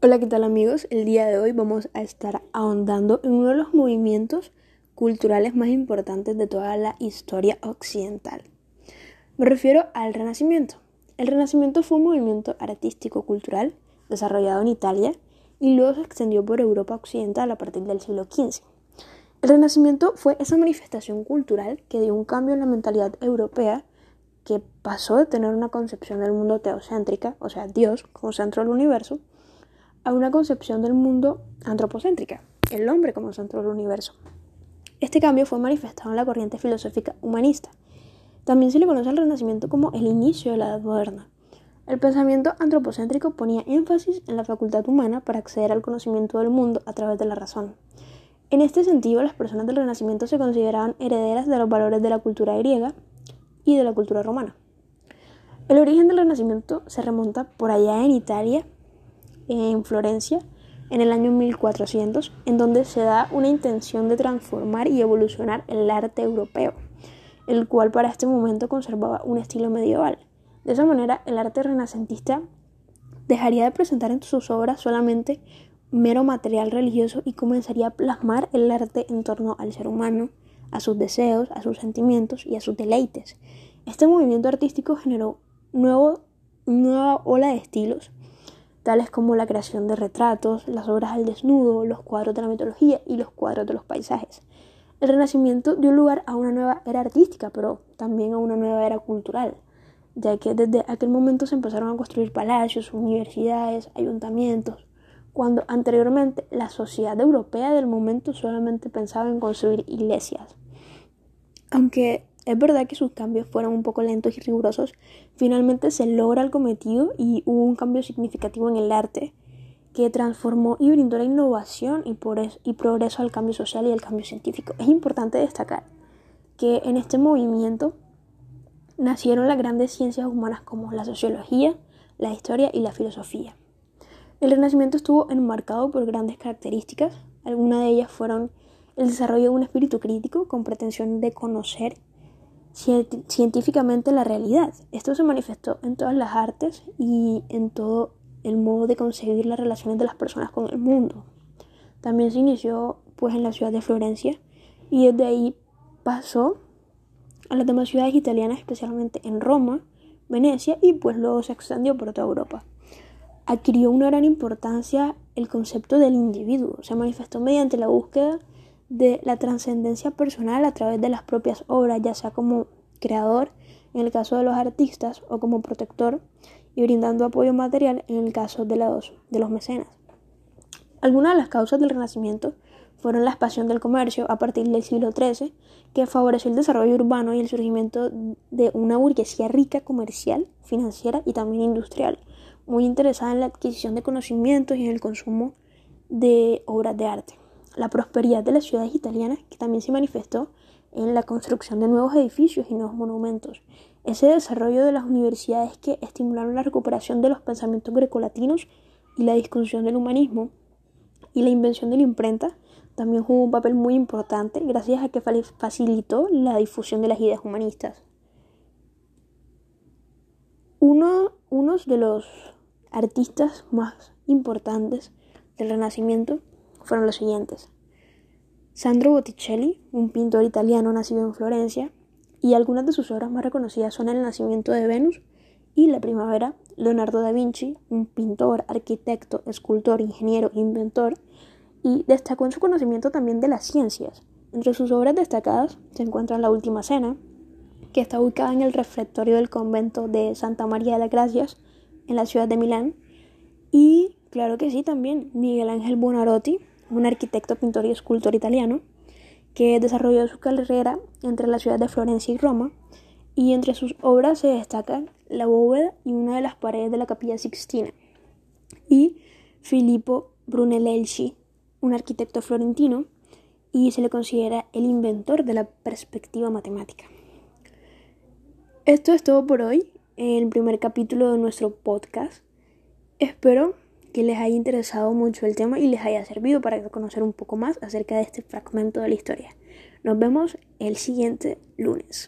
Hola, ¿qué tal amigos? El día de hoy vamos a estar ahondando en uno de los movimientos culturales más importantes de toda la historia occidental. Me refiero al Renacimiento. El Renacimiento fue un movimiento artístico-cultural desarrollado en Italia y luego se extendió por Europa occidental a partir del siglo XV. El Renacimiento fue esa manifestación cultural que dio un cambio en la mentalidad europea que pasó de tener una concepción del mundo teocéntrica, o sea, Dios como centro del universo, a una concepción del mundo antropocéntrica, el hombre como centro del universo. Este cambio fue manifestado en la corriente filosófica humanista. También se le conoce al Renacimiento como el inicio de la Edad Moderna. El pensamiento antropocéntrico ponía énfasis en la facultad humana para acceder al conocimiento del mundo a través de la razón. En este sentido, las personas del Renacimiento se consideraban herederas de los valores de la cultura griega y de la cultura romana. El origen del Renacimiento se remonta por allá en Italia en Florencia en el año 1400, en donde se da una intención de transformar y evolucionar el arte europeo, el cual para este momento conservaba un estilo medieval. De esa manera, el arte renacentista dejaría de presentar en sus obras solamente mero material religioso y comenzaría a plasmar el arte en torno al ser humano, a sus deseos, a sus sentimientos y a sus deleites. Este movimiento artístico generó nuevo, nueva ola de estilos tales como la creación de retratos, las obras al desnudo, los cuadros de la mitología y los cuadros de los paisajes. El Renacimiento dio lugar a una nueva era artística, pero también a una nueva era cultural, ya que desde aquel momento se empezaron a construir palacios, universidades, ayuntamientos, cuando anteriormente la sociedad europea del momento solamente pensaba en construir iglesias. Aunque es verdad que sus cambios fueron un poco lentos y rigurosos, finalmente se logra el cometido y hubo un cambio significativo en el arte que transformó y brindó la innovación y, progreso al cambio social y al cambio científico. Es importante destacar que en este movimiento nacieron las grandes ciencias humanas como la sociología, la historia y la filosofía. El Renacimiento estuvo enmarcado por grandes características, algunas de ellas fueron el desarrollo de un espíritu crítico con pretensión de conocer científicamente la realidad. Esto se manifestó en todas las artes y en todo el modo de concebir las relaciones de las personas con el mundo. También se inició pues en la ciudad de Florencia y desde ahí pasó a las demás ciudades italianas, especialmente en Roma, Venecia y pues luego se extendió por toda Europa. Adquirió una gran importancia el concepto del individuo, se manifestó mediante la búsqueda de la trascendencia personal a través de las propias obras, ya sea como creador en el caso de los artistas o como protector y brindando apoyo material en el caso de los, de los mecenas. Algunas de las causas del Renacimiento fueron la expansión del comercio a partir del siglo XIII, que favoreció el desarrollo urbano y el surgimiento de una burguesía rica comercial, financiera y también industrial, muy interesada en la adquisición de conocimientos y en el consumo de obras de arte la prosperidad de las ciudades italianas, que también se manifestó en la construcción de nuevos edificios y nuevos monumentos. Ese desarrollo de las universidades que estimularon la recuperación de los pensamientos grecolatinos y la discusión del humanismo y la invención de la imprenta también jugó un papel muy importante gracias a que facilitó la difusión de las ideas humanistas. Uno, unos de los artistas más importantes del Renacimiento fueron los siguientes. Sandro Botticelli, un pintor italiano nacido en Florencia, y algunas de sus obras más reconocidas son El nacimiento de Venus y La primavera, Leonardo da Vinci, un pintor, arquitecto, escultor, ingeniero, inventor, y destacó en su conocimiento también de las ciencias. Entre sus obras destacadas se encuentra La Última Cena, que está ubicada en el refectorio del convento de Santa María de las Gracias, en la ciudad de Milán, y claro que sí también Miguel Ángel Buonarroti, un arquitecto, pintor y escultor italiano, que desarrolló su carrera entre la ciudad de Florencia y Roma, y entre sus obras se destacan la bóveda y una de las paredes de la capilla Sixtina, y Filippo Brunelleschi, un arquitecto florentino, y se le considera el inventor de la perspectiva matemática. Esto es todo por hoy, el primer capítulo de nuestro podcast. Espero que les haya interesado mucho el tema y les haya servido para conocer un poco más acerca de este fragmento de la historia. Nos vemos el siguiente lunes.